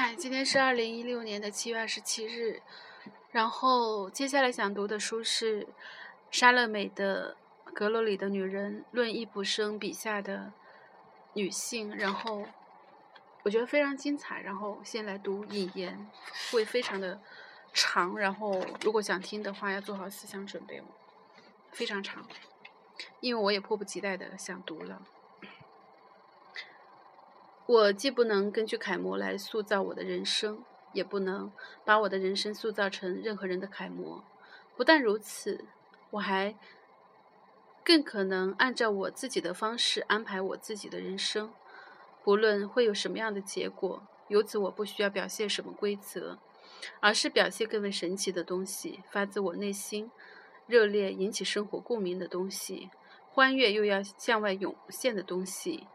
嗨，今天是二零一六年的七月二十七日，然后接下来想读的书是莎乐美的《阁楼里的女人》，论易卜生笔下的女性，然后我觉得非常精彩。然后先来读引言，会非常的长，然后如果想听的话，要做好思想准备哦，非常长，因为我也迫不及待的想读了。我既不能根据楷模来塑造我的人生，也不能把我的人生塑造成任何人的楷模。不但如此，我还更可能按照我自己的方式安排我自己的人生，不论会有什么样的结果。由此，我不需要表现什么规则，而是表现更为神奇的东西，发自我内心、热烈引起生活共鸣的东西，欢悦又要向外涌现的东西。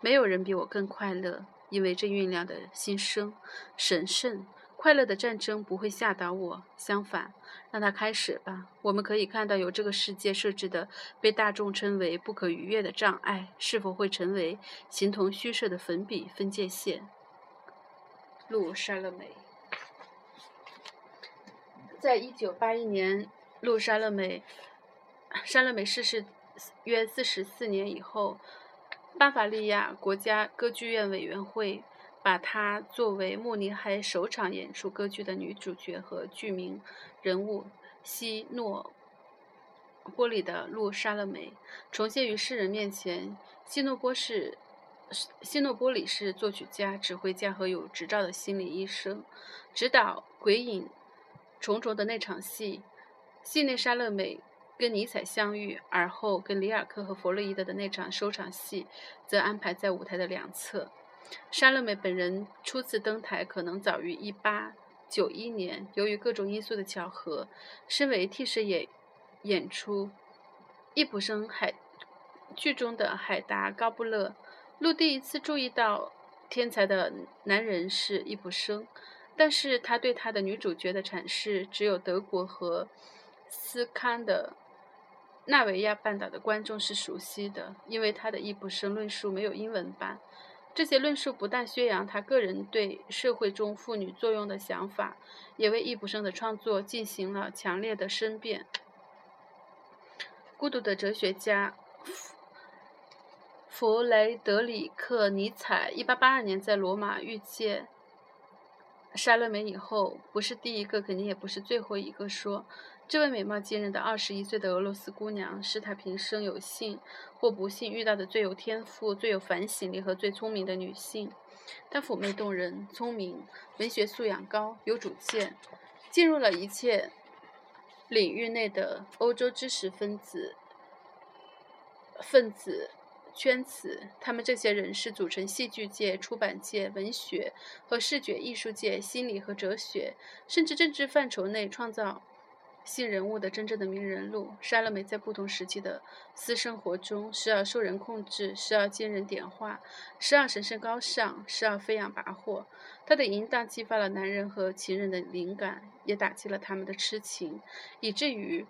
没有人比我更快乐，因为这酝酿的心声神圣。快乐的战争不会吓倒我，相反，让它开始吧。我们可以看到，有这个世界设置的被大众称为不可逾越的障碍，是否会成为形同虚设的粉笔分界线？路莎乐美，在一九八一年，路莎乐美，莎乐美逝世约四十四年以后。巴伐利亚国家歌剧院委员会把她作为慕尼黑首场演出歌剧的女主角和剧名人物希诺波里的路莎乐美重现于世人面前。希诺波是希诺波里是作曲家、指挥家和有执照的心理医生，指导鬼影重重的那场戏。戏内莎乐美。跟尼采相遇，而后跟里尔克和弗洛伊德的那场收场戏，则安排在舞台的两侧。莎乐美本人初次登台可能早于1891年，由于各种因素的巧合，身为替身演演出易卜生海剧中的海达高布勒。路第一次注意到天才的男人是易卜生，但是他对他的女主角的阐释只有德国和斯堪的。纳维亚半岛的观众是熟悉的，因为他的易卜生论述没有英文版。这些论述不但宣扬他个人对社会中妇女作用的想法，也为易卜生的创作进行了强烈的申辩。孤独的哲学家弗弗雷德里克·尼采，1882年在罗马遇见莎乐美以后，不是第一个，肯定也不是最后一个说。这位美貌惊人的二十一岁的俄罗斯姑娘，是她平生有幸或不幸遇到的最有天赋、最有反省力和最聪明的女性。她妩媚动人，聪明，文学素养高，有主见，进入了一切领域内的欧洲知识分子分子圈子。他们这些人是组成戏剧界、出版界、文学和视觉艺术界、心理和哲学，甚至政治范畴内创造。性人物的真正的名人录，莎乐美在不同时期的私生活中，时而受人控制，时而经人点化，时而神圣高尚，时而飞扬跋扈。她的淫荡激发了男人和情人的灵感，也打击了他们的痴情，以至于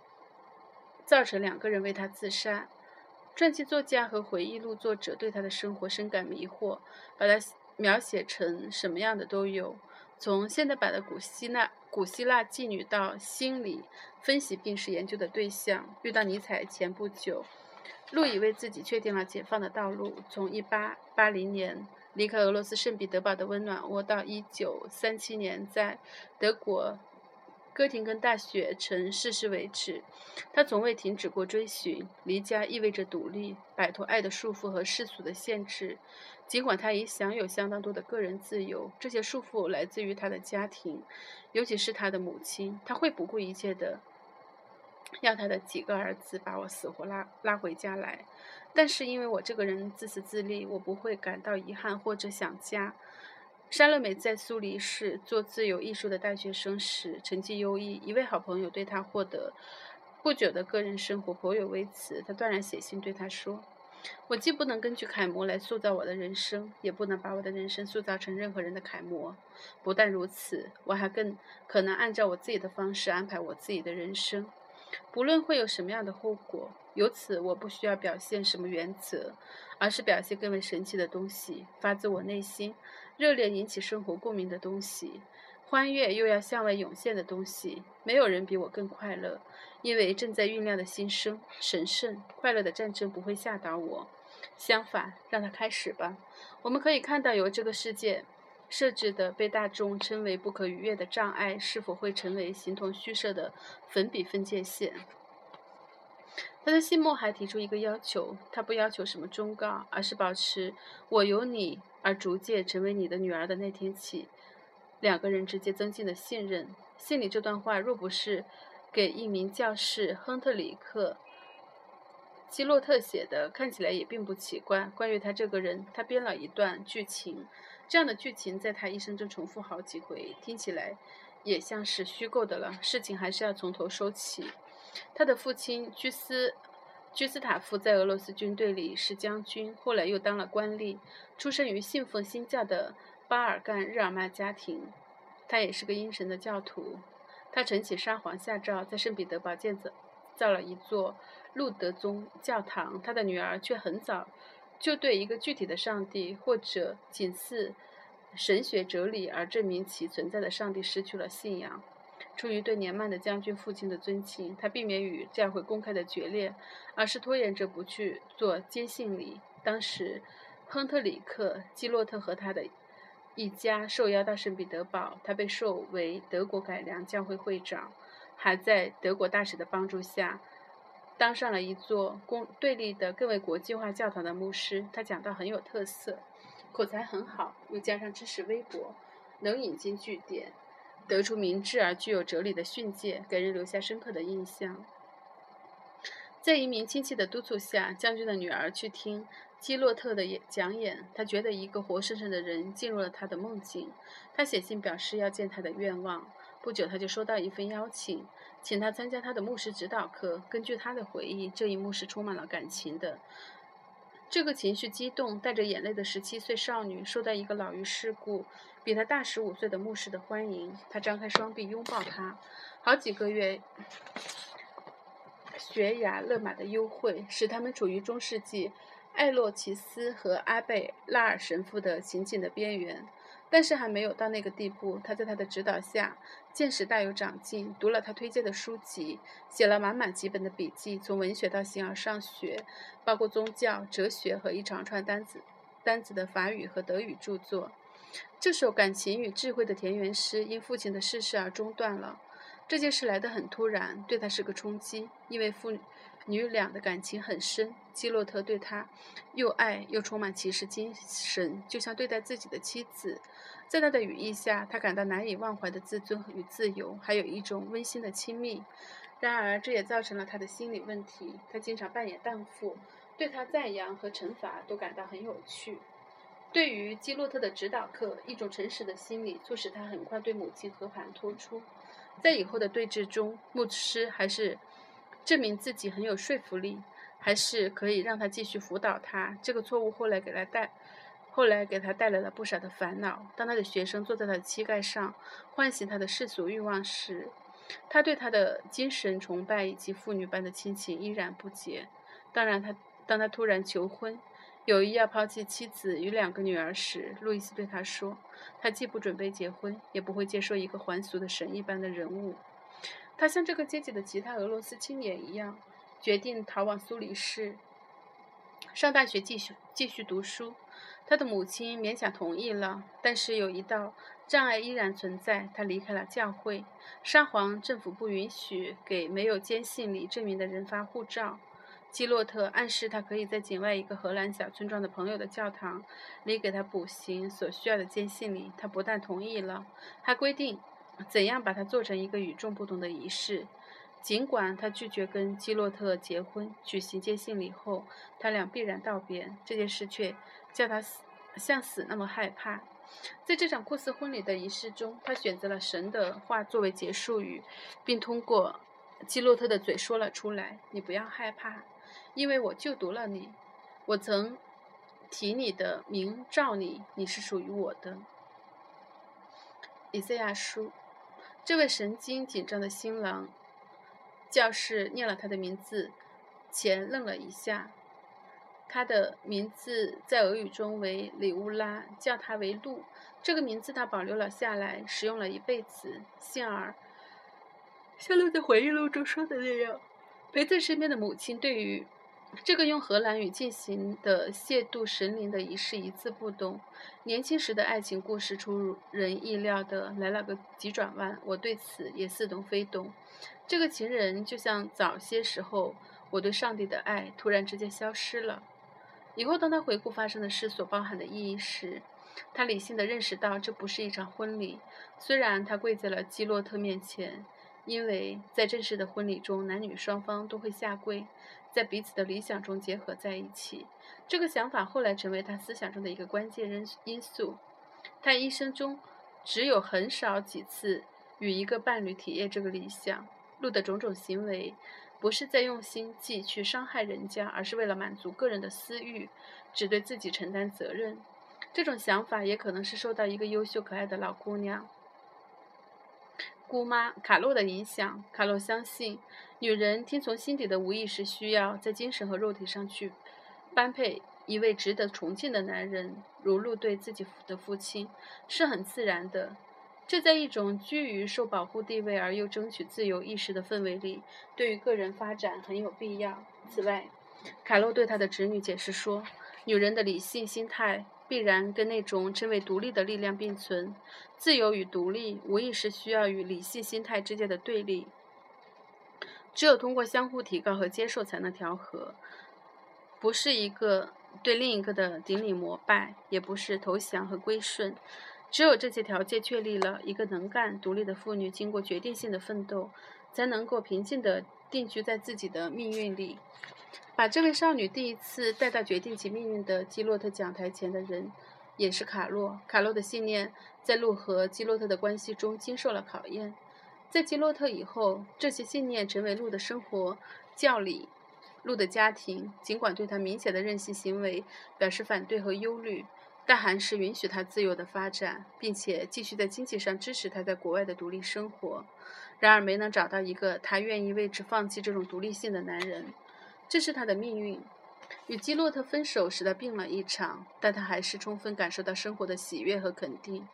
造成两个人为她自杀。传记作家和回忆录作者对她的生活深感迷惑，把她描写成什么样的都有。从现代版的古希腊古希腊妓女到心理分析病史研究的对象，遇到尼采前不久，路易为自己确定了解放的道路。从1880年离开俄罗斯圣彼得堡的温暖窝，到1937年在德国哥廷根大学城逝世为止，他从未停止过追寻。离家意味着独立，摆脱爱的束缚和世俗的限制。尽管他已享有相当多的个人自由，这些束缚来自于他的家庭，尤其是他的母亲。他会不顾一切的要他的几个儿子把我死活拉拉回家来。但是因为我这个人自私自利，我不会感到遗憾或者想家。莎乐美在苏黎世做自由艺术的大学生时成绩优异，一位好朋友对他获得不久的个人生活颇有微词。他断然写信对他说。我既不能根据楷模来塑造我的人生，也不能把我的人生塑造成任何人的楷模。不但如此，我还更可能按照我自己的方式安排我自己的人生。不论会有什么样的后果。由此，我不需要表现什么原则，而是表现更为神奇的东西，发自我内心、热烈引起生活共鸣的东西，欢悦又要向外涌现的东西。没有人比我更快乐，因为正在酝酿的新生、神圣、快乐的战争不会吓倒我。相反，让它开始吧。我们可以看到，由这个世界设置的被大众称为不可逾越的障碍，是否会成为形同虚设的粉笔分界线。他在信末还提出一个要求，他不要求什么忠告，而是保持我由你而逐渐成为你的女儿的那天起，两个人之间增进的信任。信里这段话若不是给一名教士亨特里克·基洛特写的，看起来也并不奇怪。关于他这个人，他编了一段剧情，这样的剧情在他一生中重复好几回，听起来也像是虚构的了。事情还是要从头说起。他的父亲居斯居斯塔夫在俄罗斯军队里是将军，后来又当了官吏。出生于信奉新教的巴尔干日耳曼家庭，他也是个阴神的教徒。他承起沙皇下诏，在圣彼得堡建造造了一座路德宗教堂。他的女儿却很早就对一个具体的上帝，或者仅似神学哲理而证明其存在的上帝失去了信仰。出于对年迈的将军父亲的尊敬，他避免与教会公开的决裂，而是拖延着不去做接信礼。当时，亨特里克·基洛特和他的一家受邀到圣彼得堡，他被授为德国改良教会会长，还在德国大使的帮助下，当上了一座公对立的更为国际化教堂的牧师。他讲道很有特色，口才很好，又加上知识微薄，能引经据典。得出明智而具有哲理的训诫，给人留下深刻的印象。在一名亲戚的督促下，将军的女儿去听基洛特的演讲演。他觉得一个活生生的人进入了他的梦境。他写信表示要见他的愿望。不久，他就收到一份邀请，请他参加他的牧师指导课。根据他的回忆，这一幕是充满了感情的。这个情绪激动、带着眼泪的十七岁少女，受到一个老于世故、比她大十五岁的牧师的欢迎。他张开双臂拥抱她。好几个月，悬崖勒马的幽会，使他们处于中世纪艾洛奇斯和阿贝拉尔神父的情景的边缘。但是还没有到那个地步。他在他的指导下，见识大有长进，读了他推荐的书籍，写了满满几本的笔记，从文学到形而上学，包括宗教、哲学和一长串单子单子的法语和德语著作。这首感情与智慧的田园诗因父亲的逝世而中断了。这件事来得很突然，对他是个冲击，因为父女俩的感情很深。基洛特对他又爱又充满骑士精神，就像对待自己的妻子。在他的羽翼下，他感到难以忘怀的自尊与自由，还有一种温馨的亲密。然而，这也造成了他的心理问题。他经常扮演荡妇，对他赞扬和惩罚都感到很有趣。对于基洛特的指导课，一种诚实的心理促使他很快对母亲和盘托出。在以后的对峙中，牧师还是证明自己很有说服力，还是可以让他继续辅导他。这个错误后来给他带。后来给他带来了不少的烦恼。当他的学生坐在他的膝盖上，唤醒他的世俗欲望时，他对他的精神崇拜以及父女般的亲情依然不解。当然，他当他突然求婚，有意要抛弃妻子与两个女儿时，路易斯对他说：“他既不准备结婚，也不会接受一个还俗的神一般的人物。他像这个阶级的其他俄罗斯青年一样，决定逃往苏黎世，上大学继续继续读书。”他的母亲勉强同意了，但是有一道障碍依然存在。他离开了教会，沙皇政府不允许给没有坚信礼证明的人发护照。基洛特暗示他可以在境外一个荷兰小村庄的朋友的教堂里给他补行所需要的坚信礼。他不但同意了，还规定怎样把它做成一个与众不同的仪式。尽管他拒绝跟基洛特结婚，举行接信礼后，他俩必然道别。这件事却叫他死像死那么害怕。在这场酷似婚礼的仪式中，他选择了神的话作为结束语，并通过基洛特的嘴说了出来：“你不要害怕，因为我救读了你。我曾提你的名召你，你是属于我的。”以赛亚书，这位神经紧张的新郎。教室念了他的名字钱愣了一下。他的名字在俄语中为里乌拉，叫他为鹿。这个名字他保留了下来，使用了一辈子。幸而，像鹿在回忆录中说的那样，陪在身边的母亲对于这个用荷兰语进行的亵渎神灵的仪式一字不懂。年轻时的爱情故事出人意料的来了个急转弯，我对此也似懂非懂。这个情人就像早些时候我对上帝的爱突然之间消失了。以后，当他回顾发生的事所包含的意义时，他理性的认识到这不是一场婚礼。虽然他跪在了基洛特面前，因为在正式的婚礼中，男女双方都会下跪，在彼此的理想中结合在一起。这个想法后来成为他思想中的一个关键因因素。他一生中只有很少几次与一个伴侣体验这个理想。路的种种行为。不是在用心计去伤害人家，而是为了满足个人的私欲，只对自己承担责任。这种想法也可能是受到一个优秀可爱的老姑娘姑妈卡洛的影响。卡洛相信，女人听从心底的无意识需要，在精神和肉体上去般配一位值得崇敬的男人，如露对自己的父亲，是很自然的。这在一种居于受保护地位而又争取自由意识的氛围里，对于个人发展很有必要。此外，卡洛对他的侄女解释说，女人的理性心态必然跟那种称为独立的力量并存。自由与独立无疑是需要与理性心态之间的对立，只有通过相互提高和接受才能调和，不是一个对另一个的顶礼膜拜，也不是投降和归顺。只有这些条件确立了，一个能干、独立的妇女经过决定性的奋斗，才能够平静地定居在自己的命运里。把这位少女第一次带到决定其命运的基洛特讲台前的人，也是卡洛。卡洛的信念在路和基洛特的关系中经受了考验。在基洛特以后，这些信念成为路的生活教理。路的家庭尽管对他明显的任性行为表示反对和忧虑。但还是允许他自由的发展，并且继续在经济上支持他在国外的独立生活。然而，没能找到一个他愿意为之放弃这种独立性的男人，这是他的命运。与基洛特分手使他病了一场，但他还是充分感受到生活的喜悦和肯定。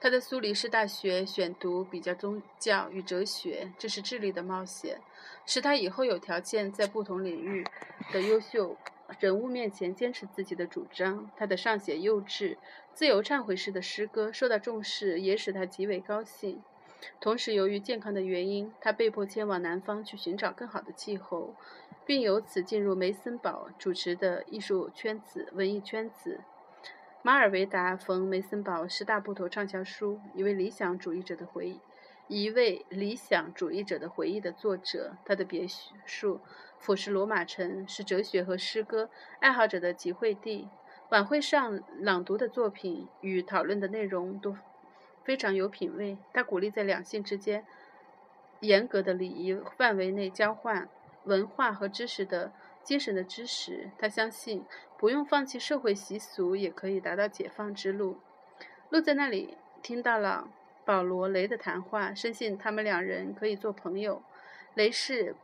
他在苏黎世大学选读比较宗教与哲学，这是智力的冒险，使他以后有条件在不同领域的优秀。人物面前坚持自己的主张，他的尚写幼稚、自由忏悔式的诗歌受到重视，也使他极为高兴。同时，由于健康的原因，他被迫迁往南方去寻找更好的气候，并由此进入梅森堡主持的艺术圈子、文艺圈子。马尔维达·冯·梅森堡是大部头畅销书《一位理想主义者的回忆》一位理想主义者的回忆的作者。他的别墅。俯视罗马城是哲学和诗歌爱好者的集会地。晚会上朗读的作品与讨论的内容都非常有品位。他鼓励在两性之间严格的礼仪范围内交换文化和知识的精神的知识。他相信不用放弃社会习俗也可以达到解放之路。路在那里听到了保罗·雷的谈话，深信他们两人可以做朋友。雷是。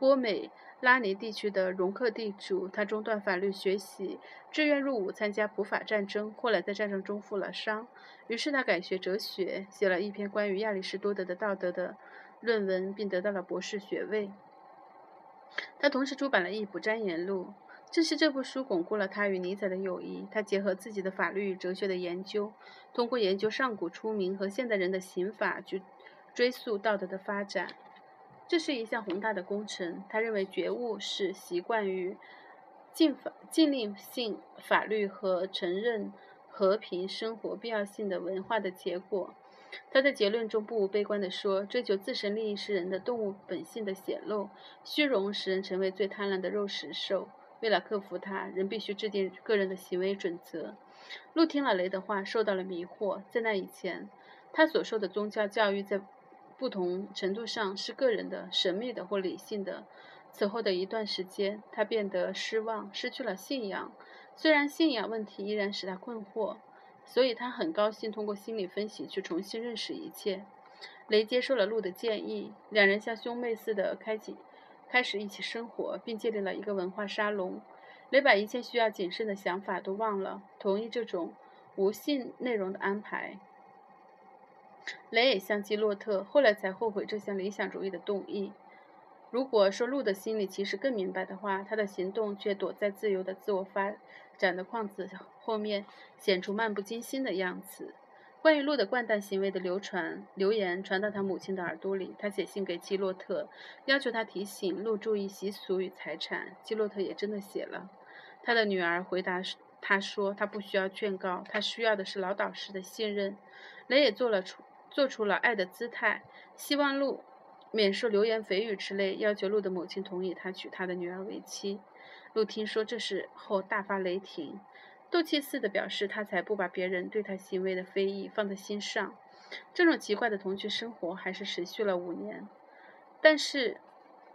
波美拉尼地区的容克地主，他中断法律学习，志愿入伍参加普法战争，后来在战争中负了伤，于是他改学哲学，写了一篇关于亚里士多德的道德的论文，并得到了博士学位。他同时出版了一部《瞻言录》，正是这部书巩固了他与尼采的友谊。他结合自己的法律与哲学的研究，通过研究上古出名和现代人的刑法，去追溯道德的发展。这是一项宏大的工程。他认为觉悟是习惯于禁法、禁令性法律和承认和平生活必要性的文化的结果。他在结论中不无悲观地说：“追求自身利益是人的动物本性的显露，虚荣使人成为最贪婪的肉食兽。为了克服它，人必须制定个人的行为准则。”路听了雷的话，受到了迷惑。在那以前，他所受的宗教教育在。不同程度上是个人的、神秘的或理性的。此后的一段时间，他变得失望，失去了信仰。虽然信仰问题依然使他困惑，所以他很高兴通过心理分析去重新认识一切。雷接受了鹿的建议，两人像兄妹似的开启开始一起生活，并建立了一个文化沙龙。雷把一切需要谨慎的想法都忘了，同意这种无性内容的安排。雷也像基洛特，后来才后悔这项理想主义的动议。如果说鹿的心里其实更明白的话，他的行动却躲在自由的自我发展的框子后面，显出漫不经心的样子。关于鹿的惯蛋行为的流传流言传到他母亲的耳朵里，他写信给基洛特，要求他提醒鹿注意习俗与财产。基洛特也真的写了。他的女儿回答他说：“他不需要劝告，他需要的是老导师的信任。”雷也做了出做出了爱的姿态，希望鹿。免受流言蜚语之类，要求鹿的母亲同意他娶他的女儿为妻。鹿听说这事后大发雷霆，斗气似的表示他才不把别人对他行为的非议放在心上。这种奇怪的同居生活还是持续了五年。但是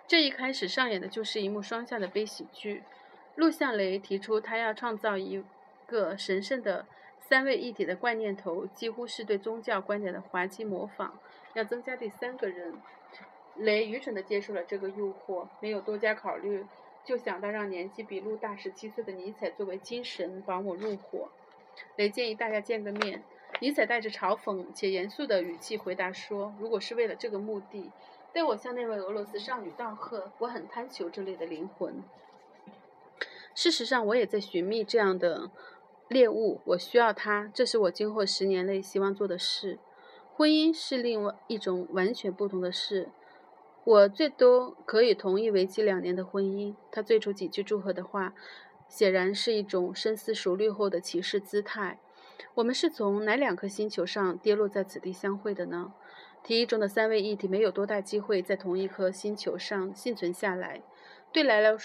这一开始上演的就是一幕双向的悲喜剧。陆向雷提出他要创造一个神圣的三位一体的怪念头，几乎是对宗教观点的滑稽模仿，要增加第三个人。雷愚蠢地接受了这个诱惑，没有多加考虑，就想到让年纪比鹿大十七岁的尼采作为精神保姆入伙。雷建议大家见个面。尼采带着嘲讽且严肃的语气回答说：“如果是为了这个目的，代我向那位俄罗斯少女道贺，我很贪求这类的灵魂。事实上，我也在寻觅这样的猎物，我需要它，这是我今后十年内希望做的事。婚姻是另外一种完全不同的事。”我最多可以同意为期两年的婚姻。他最初几句祝贺的话，显然是一种深思熟虑后的骑士姿态。我们是从哪两颗星球上跌落在此地相会的呢？提议中的三位一体没有多大机会在同一颗星球上幸存下来。对来了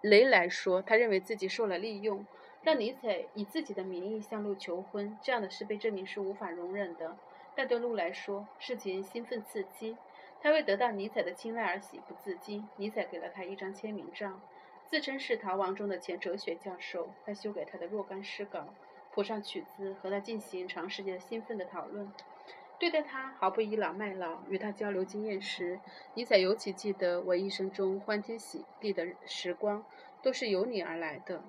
雷来说，他认为自己受了利用，让尼采以自己的名义向路求婚，这样的事被证明是无法容忍的。但对路来说，事情兴奋刺激。他为得到尼采的青睐而喜不自禁。尼采给了他一张签名照，自称是《逃亡》中的前哲学教授。他修改他的若干诗稿，谱上曲子，和他进行长时间兴奋的讨论，对待他毫不倚老卖老。与他交流经验时，尼采尤其记得：“我一生中欢天喜地的时光，都是由你而来的。”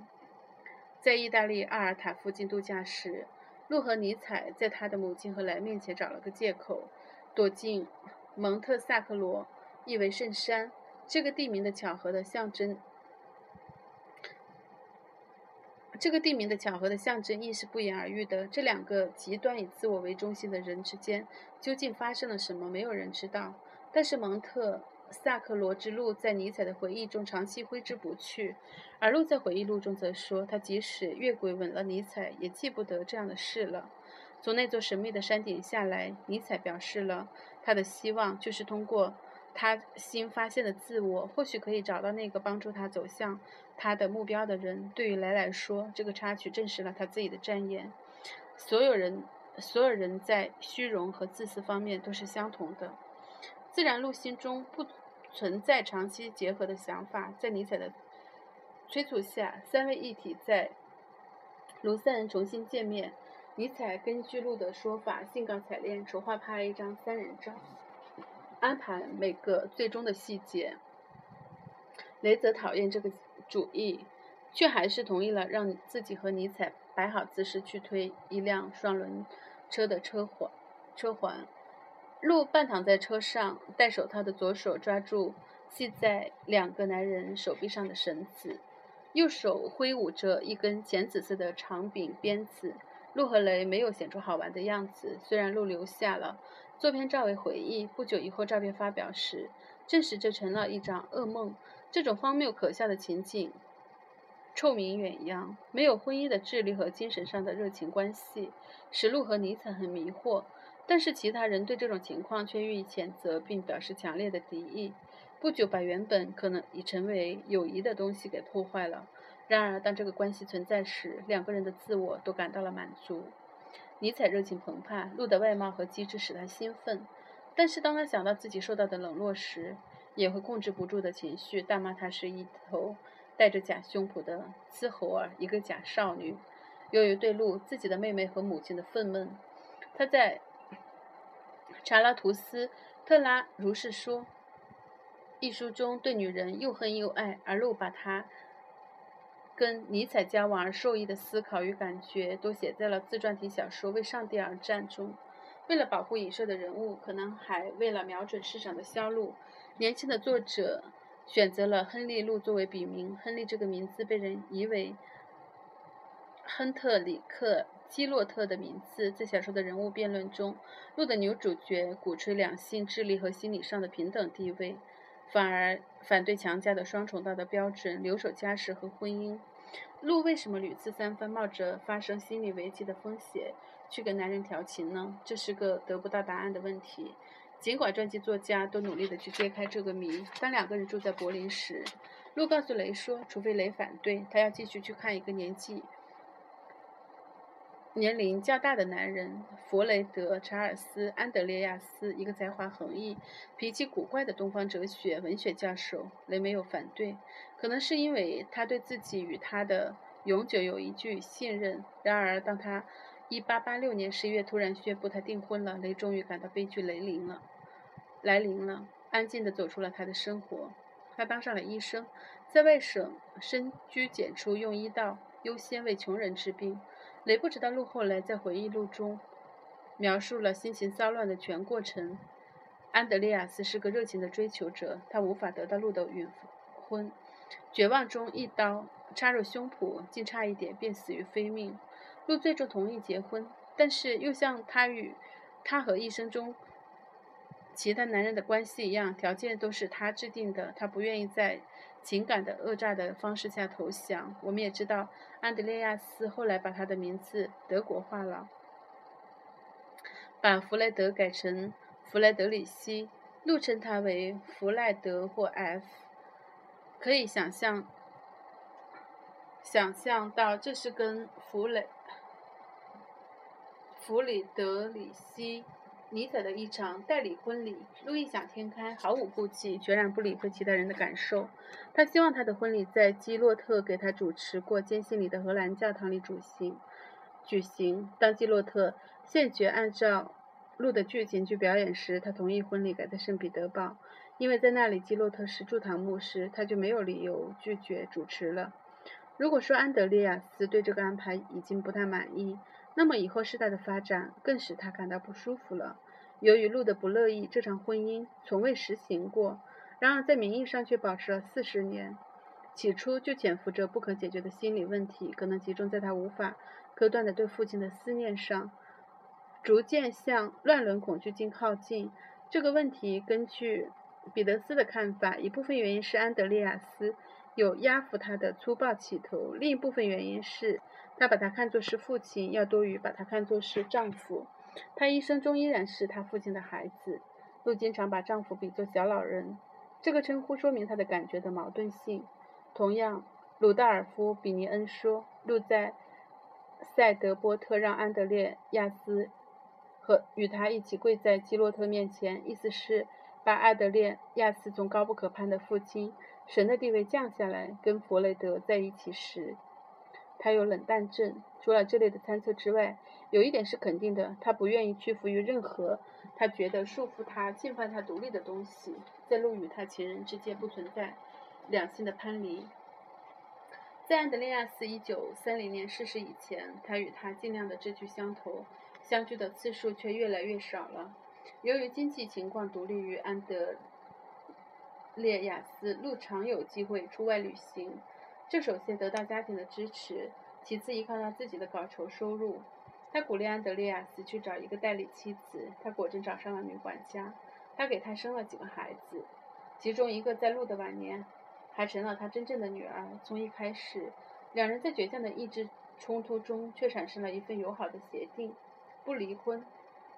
在意大利阿尔塔附近度假时，路和尼采在他的母亲和莱面前找了个借口，躲进。蒙特萨克罗意为圣山，这个地名的巧合的象征。这个地名的巧合的象征意是不言而喻的。这两个极端以自我为中心的人之间究竟发生了什么，没有人知道。但是蒙特萨克罗之路在尼采的回忆中长期挥之不去，而路在回忆录中则说，他即使越轨吻了尼采，也记不得这样的事了。从那座神秘的山顶下来，尼采表示了。他的希望就是通过他新发现的自我，或许可以找到那个帮助他走向他的目标的人。对于莱来说，这个插曲证实了他自己的战言：所有人，所有人在虚荣和自私方面都是相同的。自然路心中不存在长期结合的想法。在尼采的催促下，三位一体在卢塞恩重新见面。尼采根据路的说法，兴高采烈筹划拍一张三人照，安排每个最终的细节。雷泽讨厌这个主意，却还是同意了让自己和尼采摆好姿势去推一辆双轮车的车环。车环，路半躺在车上，戴手套的左手抓住系在两个男人手臂上的绳子，右手挥舞着一根浅紫色的长柄鞭子。鹿和雷没有显出好玩的样子，虽然鹿留下了作片照为回忆。不久以后，照片发表时，证实这成了一张噩梦。这种荒谬可笑的情景，臭名远扬。没有婚姻的智力和精神上的热情关系，使鹿和尼采很迷惑。但是其他人对这种情况却予以谴责，并表示强烈的敌意。不久，把原本可能已成为友谊的东西给破坏了。然而，当这个关系存在时，两个人的自我都感到了满足。尼采热情澎湃，鹿的外貌和机智使他兴奋。但是，当他想到自己受到的冷落时，也会控制不住的情绪，大骂他是一头带着假胸脯的雌猴儿，一个假少女。由于对鹿自己的妹妹和母亲的愤懑，他在查拉图斯特拉如是说。一书中对女人又恨又爱，而路把他跟尼采交往而受益的思考与感觉，都写在了自传体小说《为上帝而战》中。为了保护影射的人物，可能还为了瞄准市场的销路，年轻的作者选择了亨利·路作为笔名。亨利这个名字被人以为亨特里克·基洛特的名字。在小说的人物辩论中，路的女主角鼓吹两性、智力和心理上的平等地位。反而反对强加的双重道德标准，留守家室和婚姻。路为什么屡次三番冒着发生心理危机的风险去跟男人调情呢？这是个得不到答案的问题。尽管传记作家都努力地去揭开这个谜，当两个人住在柏林时，路告诉雷说，除非雷反对，他要继续去看一个年纪。年龄较大的男人弗雷德·查尔斯·安德烈亚斯，一个才华横溢、脾气古怪的东方哲学文学教授。雷没有反对，可能是因为他对自己与他的永久有一句信任。然而，当他1886年11月突然宣布他订婚了，雷终于感到悲剧来临了。来临了，安静地走出了他的生活。他当上了医生，在外省深居简出，用医道优先为穷人治病。雷布知道路后来在回忆录中描述了心情骚乱的全过程。安德烈亚斯是个热情的追求者，他无法得到路的允婚，绝望中一刀插入胸脯，竟差一点便死于非命。路最终同意结婚，但是又像他与他和一生中其他男人的关系一样，条件都是他制定的，他不愿意在。情感的讹诈的方式下投降。我们也知道，安德烈亚斯后来把他的名字德国化了，把弗莱德改成弗莱德里希，路称他为弗莱德或 F。可以想象，想象到这是跟弗雷弗里德里希。尼采的一场代理婚礼，路易想天开，毫无顾忌，决然不理会其他人的感受。他希望他的婚礼在基洛特给他主持过坚信里的荷兰教堂里举行。举行。当基洛特现决按照路的剧情去表演时，他同意婚礼改在圣彼得堡，因为在那里基洛特是驻堂牧师，他就没有理由拒绝主持了。如果说安德烈亚斯对这个安排已经不太满意，那么以后事态的发展更使他感到不舒服了。由于路的不乐意，这场婚姻从未实行过。然而在名义上却保持了四十年。起初就潜伏着不可解决的心理问题，可能集中在他无法割断的对父亲的思念上，逐渐向乱伦恐惧症靠近。这个问题根据彼得斯的看法，一部分原因是安德烈亚斯有压服他的粗暴企图，另一部分原因是。他把他看作是父亲，要多于把他看作是丈夫。他一生中依然是他父亲的孩子。路经常把丈夫比作小老人，这个称呼说明他的感觉的矛盾性。同样，鲁道尔夫·比尼恩说，路在塞德波特让安德烈亚斯和与他一起跪在基洛特面前，意思是把安德烈亚斯从高不可攀的父亲神的地位降下来，跟弗雷德在一起时。他有冷淡症。除了这类的猜测之外，有一点是肯定的：他不愿意屈服于任何他觉得束缚他、侵犯他独立的东西。在路与他情人之间不存在两性的攀离。在安德烈亚斯1930年逝世以前，他与他尽量的志趣相投，相聚的次数却越来越少了。由于经济情况独立于安德烈亚斯，路常有机会出外旅行。这首先得到家庭的支持，其次依靠他自己的稿酬收入。他鼓励安德烈亚斯去找一个代理妻子，他果真找上了女管家。他给他生了几个孩子，其中一个在路的晚年还成了他真正的女儿。从一开始，两人在倔强的意志冲突中却产生了一份友好的协定：不离婚。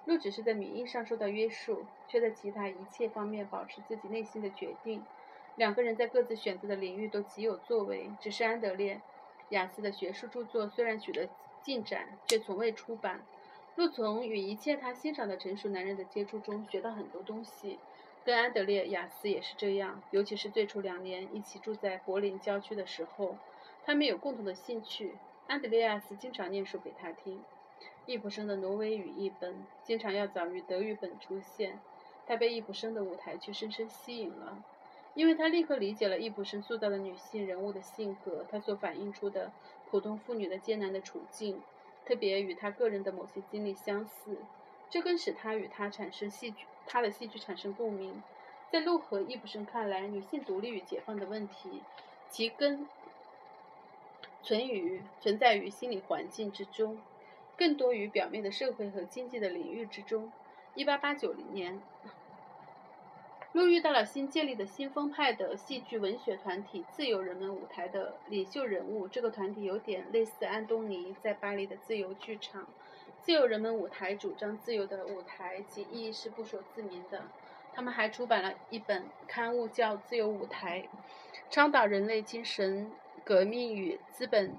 路只是在名义上受到约束，却在其他一切方面保持自己内心的决定。两个人在各自选择的领域都极有作为，只是安德烈雅斯的学术著作虽然取得进展，却从未出版。路从与一切他欣赏的成熟男人的接触中学到很多东西，跟安德烈雅斯也是这样。尤其是最初两年一起住在柏林郊区的时候，他们有共同的兴趣。安德烈亚斯经常念书给他听，易卜生的挪威语译本经常要早于德语本出现。他被易卜生的舞台剧深深吸引了，因为他立刻理解了易卜生塑造的女性人物的性格，他所反映出的普通妇女的艰难的处境，特别与他个人的某些经历相似，这更使他与他产生戏剧，他的戏剧产生共鸣。在陆和易卜生看来，女性独立与解放的问题，其根存于存在于心理环境之中，更多于表面的社会和经济的领域之中。一八八九年，又遇到了新建立的新风派的戏剧文学团体——自由人们舞台的领袖人物。这个团体有点类似安东尼在巴黎的自由剧场。自由人们舞台主张自由的舞台，其意义是不说自明的。他们还出版了一本刊物，叫《自由舞台》，倡导人类精神革命与资本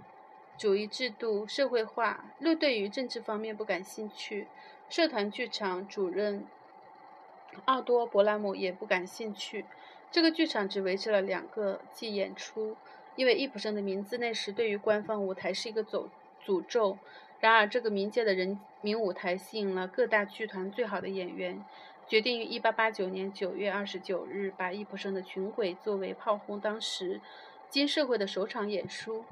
主义制度社会化。陆对于政治方面不感兴趣。社团剧场主任奥多·伯拉姆也不感兴趣。这个剧场只维持了两个季演出，因为易卜生的名字那时对于官方舞台是一个诅诅咒。然而，这个民间的人民舞台吸引了各大剧团最好的演员，决定于1889年9月29日把易卜生的《群鬼》作为炮轰当时金社会的首场演出。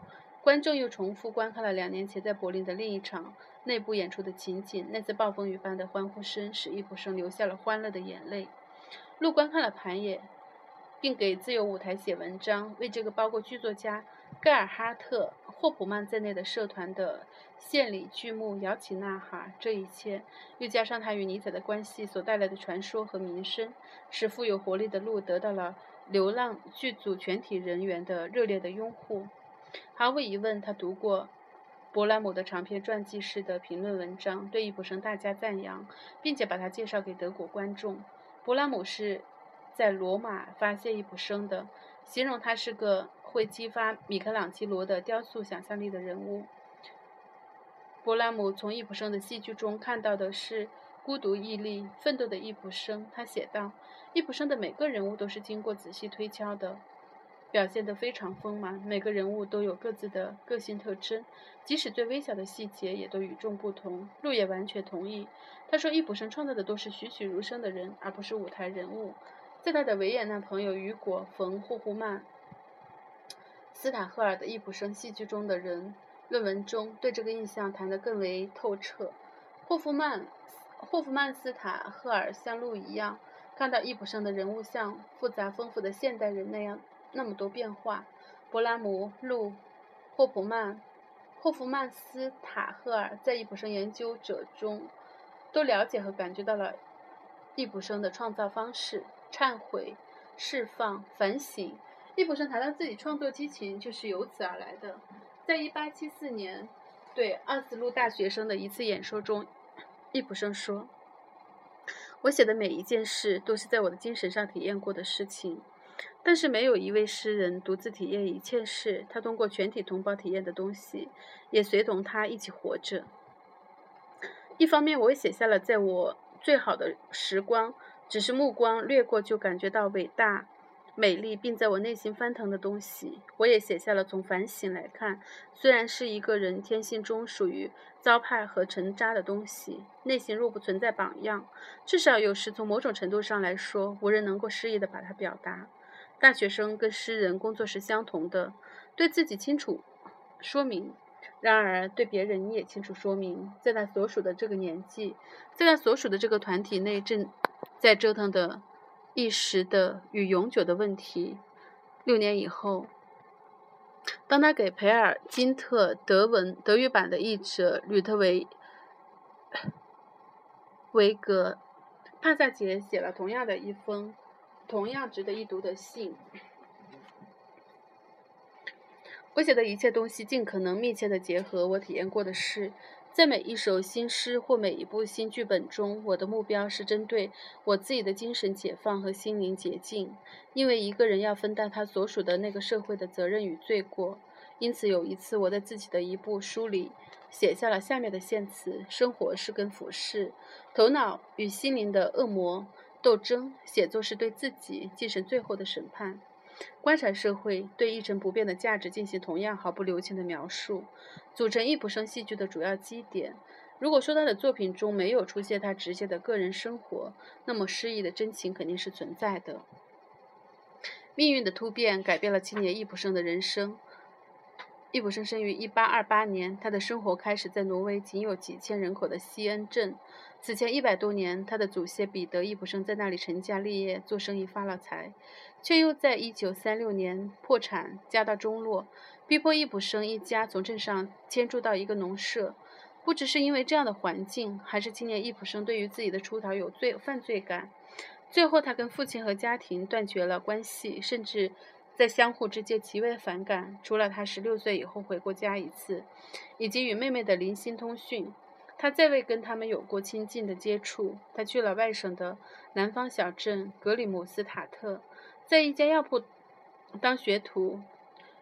观众又重复观看了两年前在柏林的另一场。内部演出的情景，那次暴风雨般的欢呼声使易卜生流下了欢乐的眼泪。陆观看了盘演，并给自由舞台写文章，为这个包括剧作家盖尔哈特·霍普曼在内的社团的献礼剧目摇旗呐喊。这一切，又加上他与尼采的关系所带来的传说和名声，使富有活力的陆得到了流浪剧组全体人员的热烈的拥护。毫无疑问，他读过。伯拉姆的长篇传记式的评论文章对易卜生大加赞扬，并且把他介绍给德国观众。伯拉姆是在罗马发现易卜生的，形容他是个会激发米开朗基罗的雕塑想象力的人物。伯拉姆从易卜生的戏剧中看到的是孤独毅力、奋斗的易卜生。他写道：“易卜生的每个人物都是经过仔细推敲的。”表现得非常丰满，每个人物都有各自的个性特征，即使最微小的细节也都与众不同。路也完全同意。他说，易卜生创造的都是栩栩如生的人，而不是舞台人物。在他的维也纳朋友雨果·冯·霍夫曼斯塔赫尔的《易卜生戏剧中的人》论文中，对这个印象谈得更为透彻。霍夫曼霍夫曼斯塔赫尔像路一样，看到易卜生的人物像复杂丰富的现代人那样。那么多变化，勃拉姆、路、霍普曼、霍夫曼斯塔赫尔在易卜生研究者中都了解和感觉到了易卜生的创造方式：忏悔、释放、反省。易卜生谈到自己创作激情就是由此而来的。在1874年对奥斯陆大学生的一次演说中，易卜生说：“我写的每一件事都是在我的精神上体验过的事情。”但是没有一位诗人独自体验一切事，他通过全体同胞体验的东西，也随同他一起活着。一方面，我写下了在我最好的时光，只是目光掠过就感觉到伟大、美丽，并在我内心翻腾的东西。我也写下了从反省来看，虽然是一个人天性中属于糟粕和沉渣的东西，内心若不存在榜样，至少有时从某种程度上来说，无人能够诗意地把它表达。大学生跟诗人工作是相同的，对自己清楚说明，然而对别人你也清楚说明。在他所属的这个年纪，在他所属的这个团体内，正在折腾的一时的与永久的问题。六年以后，当他给培尔金特德文德语版的译者吕特维维格帕萨杰写了同样的一封。同样值得一读的信。我写的一切东西尽可能密切地结合我体验过的事，在每一首新诗或每一部新剧本中，我的目标是针对我自己的精神解放和心灵洁净。因为一个人要分担他所属的那个社会的责任与罪过，因此有一次我在自己的一部书里写下了下面的献词：生活是根腐蚀，头脑与心灵的恶魔。斗争写作是对自己进行最后的审判，观察社会对一成不变的价值进行同样毫不留情的描述，组成易卜生戏剧的主要基点。如果说他的作品中没有出现他直接的个人生活，那么诗意的真情肯定是存在的。命运的突变改变了青年易卜生的人生。易卜生生于1828年，他的生活开始在挪威仅有几千人口的西恩镇。此前一百多年，他的祖先彼得·易卜生在那里成家立业，做生意发了财，却又在1936年破产，家道中落，逼迫易卜生一家从镇上迁住到一个农舍。不只是因为这样的环境，还是青年易卜生对于自己的出逃有罪犯罪感。最后，他跟父亲和家庭断绝了关系，甚至。在相互之间极为反感，除了他十六岁以后回过家一次，以及与妹妹的零星通讯，他再未跟他们有过亲近的接触。他去了外省的南方小镇格里姆斯塔特，在一家药铺当学徒，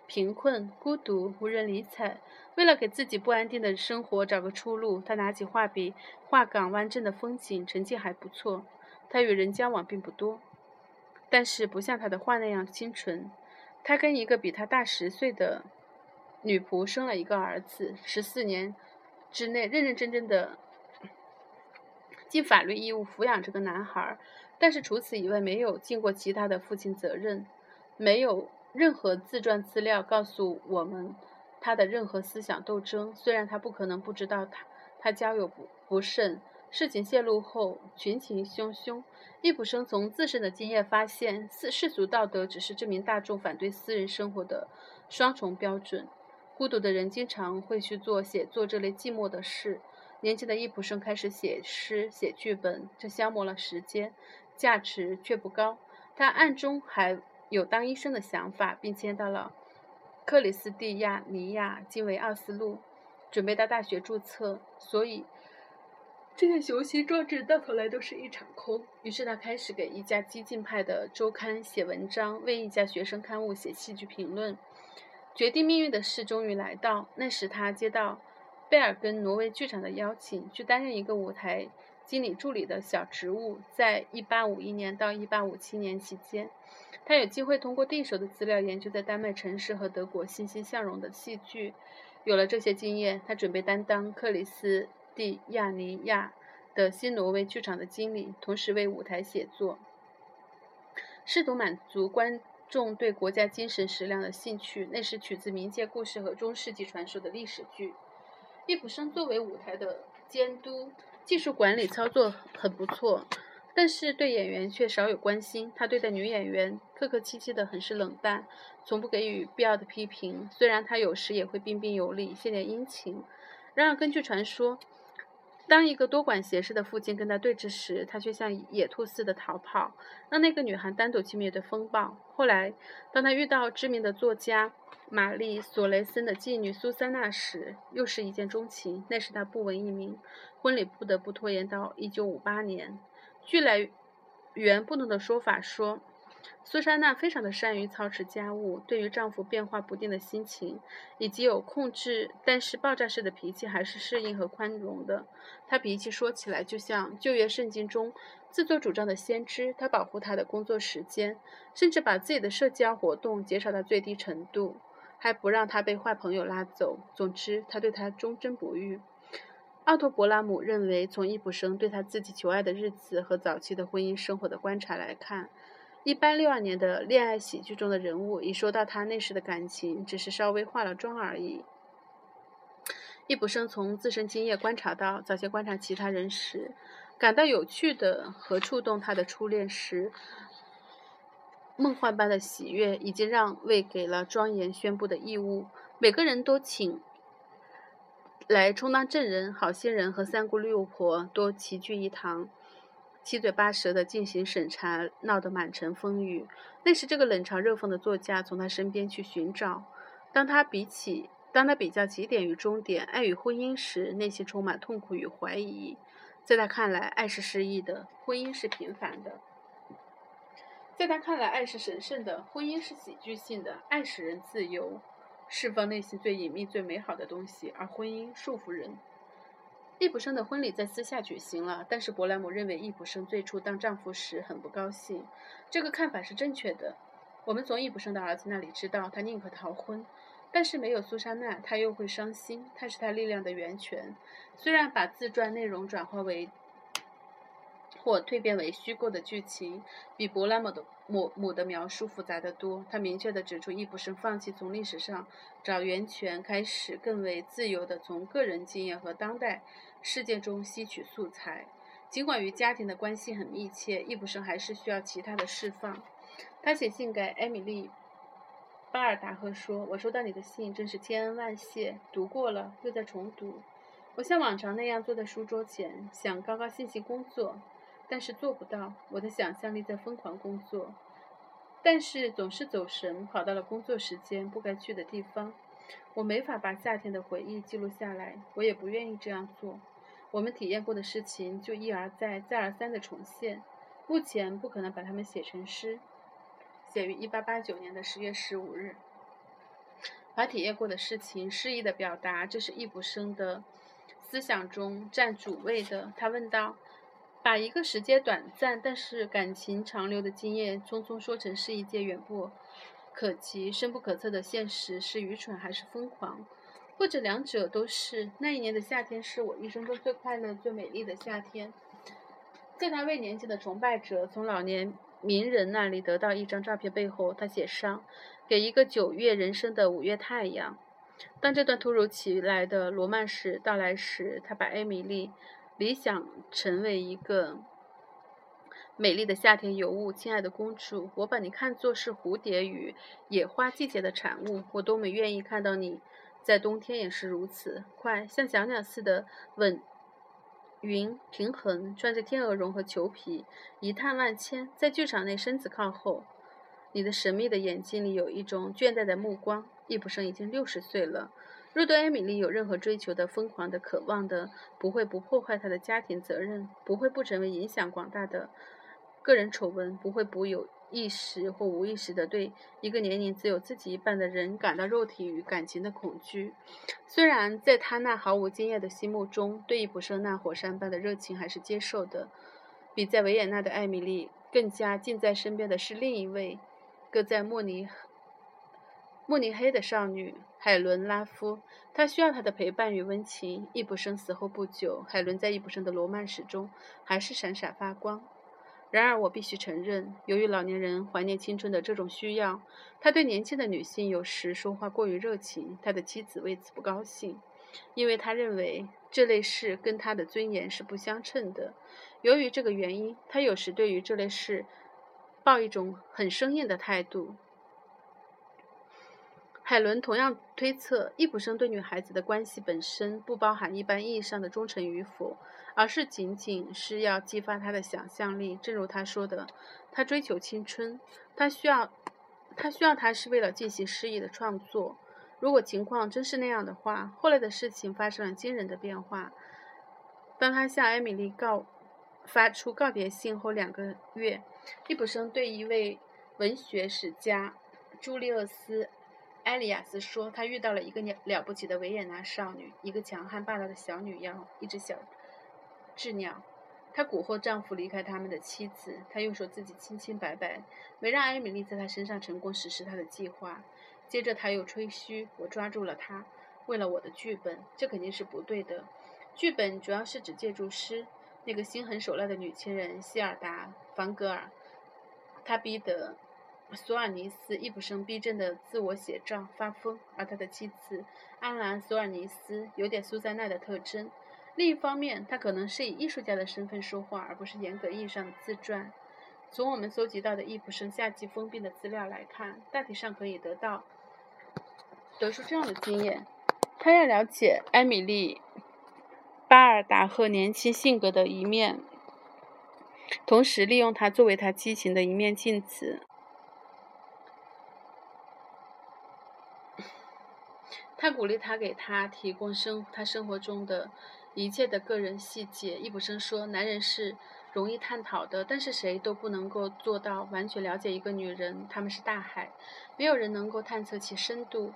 贫困、孤独、无人理睬。为了给自己不安定的生活找个出路，他拿起画笔画港湾镇的风景，成绩还不错。他与人交往并不多，但是不像他的画那样清纯。他跟一个比他大十岁的女仆生了一个儿子，十四年之内认认真真的尽法律义务抚养这个男孩，但是除此以外没有尽过其他的父亲责任，没有任何自传资料告诉我们他的任何思想斗争。虽然他不可能不知道他他交友不不慎，事情泄露后群情汹汹。易卜生从自身的经验发现，世世俗道德只是这名大众反对私人生活的双重标准。孤独的人经常会去做写作这类寂寞的事。年轻的易卜生开始写诗、写剧本，这消磨了时间，价值却不高。他暗中还有当医生的想法，并迁到了克里斯蒂亚尼亚（今为奥斯陆），准备到大学注册。所以。这些雄心壮志到头来都是一场空。于是他开始给一家激进派的周刊写文章，为一家学生刊物写戏剧评论。决定命运的事终于来到。那时他接到贝尔根挪威剧场的邀请，去担任一个舞台经理助理的小职务。在1851年到1857年期间，他有机会通过第一手的资料研究在丹麦城市和德国欣欣向荣的戏剧。有了这些经验，他准备担当克里斯。蒂亚尼亚的新挪威剧场的经理，同时为舞台写作，试图满足观众对国家精神食粮的兴趣。那是取自民间故事和中世纪传说的历史剧。易卜生作为舞台的监督，技术管理操作很不错，但是对演员却少有关心。他对待女演员客客气气的，很是冷淡，从不给予必要的批评。虽然他有时也会彬彬有礼，献点殷勤。然而，根据传说。当一个多管闲事的父亲跟他对峙时，他却像野兔似的逃跑，让那个女孩单独去面对风暴。后来，当他遇到知名的作家玛丽·索雷森的妓女苏珊娜时，又是一见钟情。那时他不闻一名，婚礼不得不拖延到1958年。据来源不同的说法说。苏珊娜非常的善于操持家务，对于丈夫变化不定的心情，以及有控制但是爆炸式的脾气，还是适应和宽容的。她脾气说起来就像旧约圣经中自作主张的先知。她保护她的工作时间，甚至把自己的社交活动减少到最低程度，还不让她被坏朋友拉走。总之，她对她忠贞不渝。奥托·伯拉姆认为，从易卜生对他自己求爱的日子和早期的婚姻生活的观察来看。一般六二年的恋爱喜剧中的人物，一说到他那时的感情，只是稍微化了妆而已。易卜生从自身经验观察到，早先观察其他人时，感到有趣的和触动他的初恋时，梦幻般的喜悦，已经让位给了庄严宣布的义务。每个人都请来充当证人，好心人和三姑六婆都齐聚一堂。七嘴八舌地进行审查，闹得满城风雨。那时，这个冷嘲热讽的作家从他身边去寻找。当他比起，当他比较起点与终点，爱与婚姻时，内心充满痛苦与怀疑。在他看来，爱是诗意的，婚姻是平凡的；在他看来，爱是神圣的，婚姻是喜剧性的。爱使人自由，释放内心最隐秘、最美好的东西，而婚姻束缚人。易卜生的婚礼在私下举行了，但是伯莱姆认为易卜生最初当丈夫时很不高兴。这个看法是正确的。我们从易卜生的儿子那里知道，他宁可逃婚，但是没有苏珊娜，他又会伤心。他是他力量的源泉。虽然把自传内容转化为或蜕变为虚构的剧情，比伯拉姆的母母的描述复杂得多。他明确地指出，易卜生放弃从历史上找源泉，开始更为自由地从个人经验和当代事件中吸取素材。尽管与家庭的关系很密切，易卜生还是需要其他的释放。他写信给艾米丽·巴尔达赫说：“我收到你的信，真是千恩万谢。读过了，又在重读。我像往常那样坐在书桌前，想高高兴兴工作，但是做不到。我的想象力在疯狂工作，但是总是走神，跑到了工作时间不该去的地方。我没法把夏天的回忆记录下来，我也不愿意这样做。”我们体验过的事情就一而再、再而三的重现，目前不可能把它们写成诗。写于1889年的10月15日。把体验过的事情诗意的表达，这是易卜生的思想中占主位的。他问道：“把一个时间短暂但是感情长留的经验，匆匆说成是一件远不可及、深不可测的现实，是愚蠢还是疯狂？”或者两者都是。那一年的夏天是我一生中最快乐、最美丽的夏天。在他未年轻的崇拜者从老年名人那里得到一张照片背后，他写上：“给一个九月人生的五月太阳。”当这段突如其来的罗曼史到来时，他把艾米丽理想成为一个美丽的夏天尤物。亲爱的公主，我把你看作是蝴蝶与野花季节的产物。我多么愿意看到你！在冬天也是如此，快像小鸟似的稳匀平衡，穿着天鹅绒和裘皮，一探万千。在剧场内，身子靠后，你的神秘的眼睛里有一种倦怠的目光。易卜生已经六十岁了，若对艾米丽有任何追求的、疯狂的、渴望的，不会不破坏他的家庭责任，不会不成为影响广大的个人丑闻，不会不有。意识或无意识地对一个年龄只有自己一半的人感到肉体与感情的恐惧。虽然在他那毫无经验的心目中，对易卜生那火山般的热情还是接受的。比在维也纳的艾米丽更加近在身边的是另一位，搁在慕尼慕尼黑的少女海伦拉夫。她需要他的陪伴与温情。易卜生死后不久，海伦在易卜生的罗曼史中还是闪闪发光。然而，我必须承认，由于老年人怀念青春的这种需要，他对年轻的女性有时说话过于热情。他的妻子为此不高兴，因为他认为这类事跟他的尊严是不相称的。由于这个原因，他有时对于这类事抱一种很生硬的态度。海伦同样推测，易卜生对女孩子的关系本身不包含一般意义上的忠诚与否，而是仅仅是要激发她的想象力。正如他说的，他追求青春，他需要，他需要他是为了进行诗意的创作。如果情况真是那样的话，后来的事情发生了惊人的变化。当他向艾米丽告发出告别信后两个月，易卜生对一位文学史家朱利厄斯。埃利亚斯说：“他遇到了一个了了不起的维也纳少女，一个强悍霸道的小女妖，一只小鸷鸟。她蛊惑丈夫离开他们的妻子。他又说自己清清白白，没让艾米丽在他身上成功实施他的计划。接着他又吹嘘：我抓住了他，为了我的剧本。这肯定是不对的。剧本主要是指借助诗，那个心狠手辣的女情人希尔达·凡格尔，他逼得。”索尔尼斯易卜生逼真的自我写照发疯，而他的妻子安兰·索尔尼斯有点苏珊娜的特征。另一方面，他可能是以艺术家的身份说话，而不是严格意义上的自传。从我们搜集到的易卜生夏季封闭的资料来看，大体上可以得到得出这样的经验：他要了解艾米丽·巴尔达赫年轻性格的一面，同时利用她作为他激情的一面镜子。他鼓励他给他提供生他生活中的一切的个人细节。易卜生说：“男人是容易探讨的，但是谁都不能够做到完全了解一个女人。他们是大海，没有人能够探测其深度。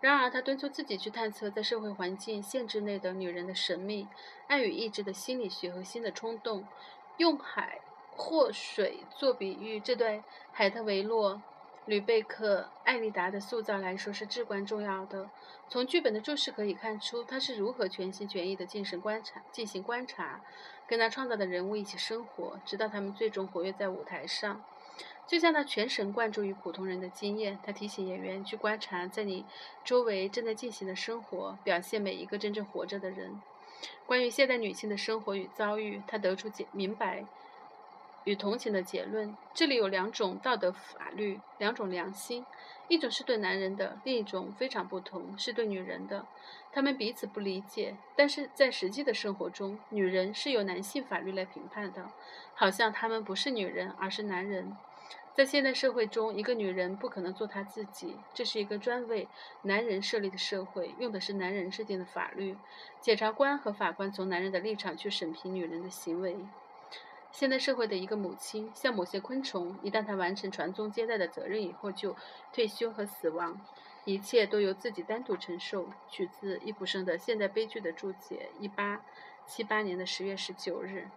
然而，他敦促自己去探测在社会环境限制内的女人的神秘、爱与意志的心理学和新的冲动。用海或水做比喻，这对海特维洛。”吕贝克·艾丽达的塑造来说是至关重要的。从剧本的注释可以看出，他是如何全心全意地进行观察、进行观察，跟他创造的人物一起生活，直到他们最终活跃在舞台上。就像他全神贯注于普通人的经验，他提醒演员去观察在你周围正在进行的生活，表现每一个真正活着的人。关于现代女性的生活与遭遇，他得出解明白。与同情的结论。这里有两种道德法律，两种良心，一种是对男人的，另一种非常不同，是对女人的。他们彼此不理解，但是在实际的生活中，女人是由男性法律来评判的，好像她们不是女人，而是男人。在现代社会中，一个女人不可能做她自己，这是一个专为男人设立的社会，用的是男人制定的法律。检察官和法官从男人的立场去审评女人的行为。现代社会的一个母亲，像某些昆虫，一旦她完成传宗接代的责任以后，就退休和死亡，一切都由自己单独承受。取自易卜生的《现代悲剧》的注解，一八七八年的十月十九日。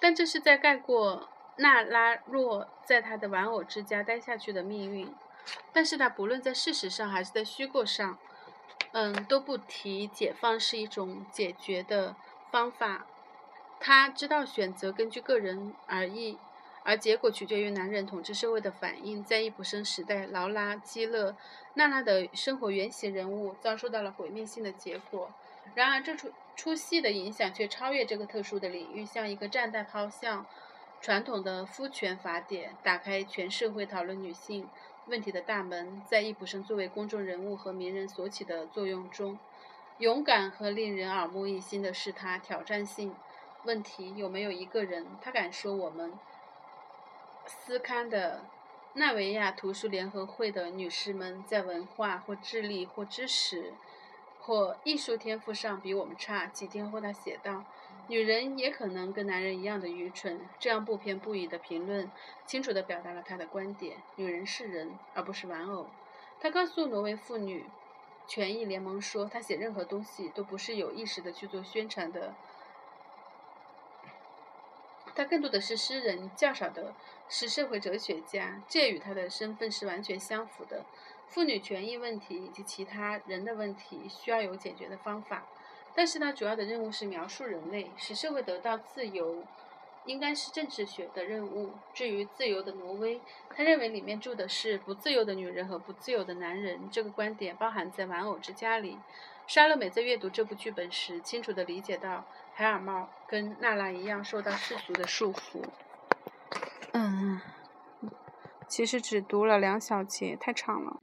但这是在概括娜拉若在他的玩偶之家待下去的命运。但是他不论在事实上还是在虚构上，嗯，都不提解放是一种解决的方法。他知道选择根据个人而异，而结果取决于男人统治社会的反应。在易卜生时代，劳拉、基勒、娜拉的生活原型人物遭受到了毁灭性的结果。然而，这出出戏的影响却超越这个特殊的领域，像一个炸弹抛向传统的夫权法典，打开全社会讨论女性问题的大门。在易卜生作为公众人物和名人所起的作用中，勇敢和令人耳目一新的是他挑战性。问题有没有一个人，他敢说我们斯堪的纳维亚图书联合会的女士们在文化或智力或知识或艺术天赋上比我们差？几天后，他写道：“女人也可能跟男人一样的愚蠢。”这样不偏不倚的评论，清楚地表达了他的观点：女人是人，而不是玩偶。他告诉挪威妇女权益联盟说：“他写任何东西都不是有意识地去做宣传的。”他更多的是诗人，较少的是社会哲学家，这与他的身份是完全相符的。妇女权益问题以及其他人的问题需要有解决的方法，但是他主要的任务是描述人类，使社会得到自由，应该是政治学的任务。至于自由的挪威，他认为里面住的是不自由的女人和不自由的男人，这个观点包含在玩偶之家里。莎乐美在阅读这部剧本时，清楚地理解到。海尔茂跟娜拉一样受到世俗的束缚。嗯，其实只读了两小节，太长了。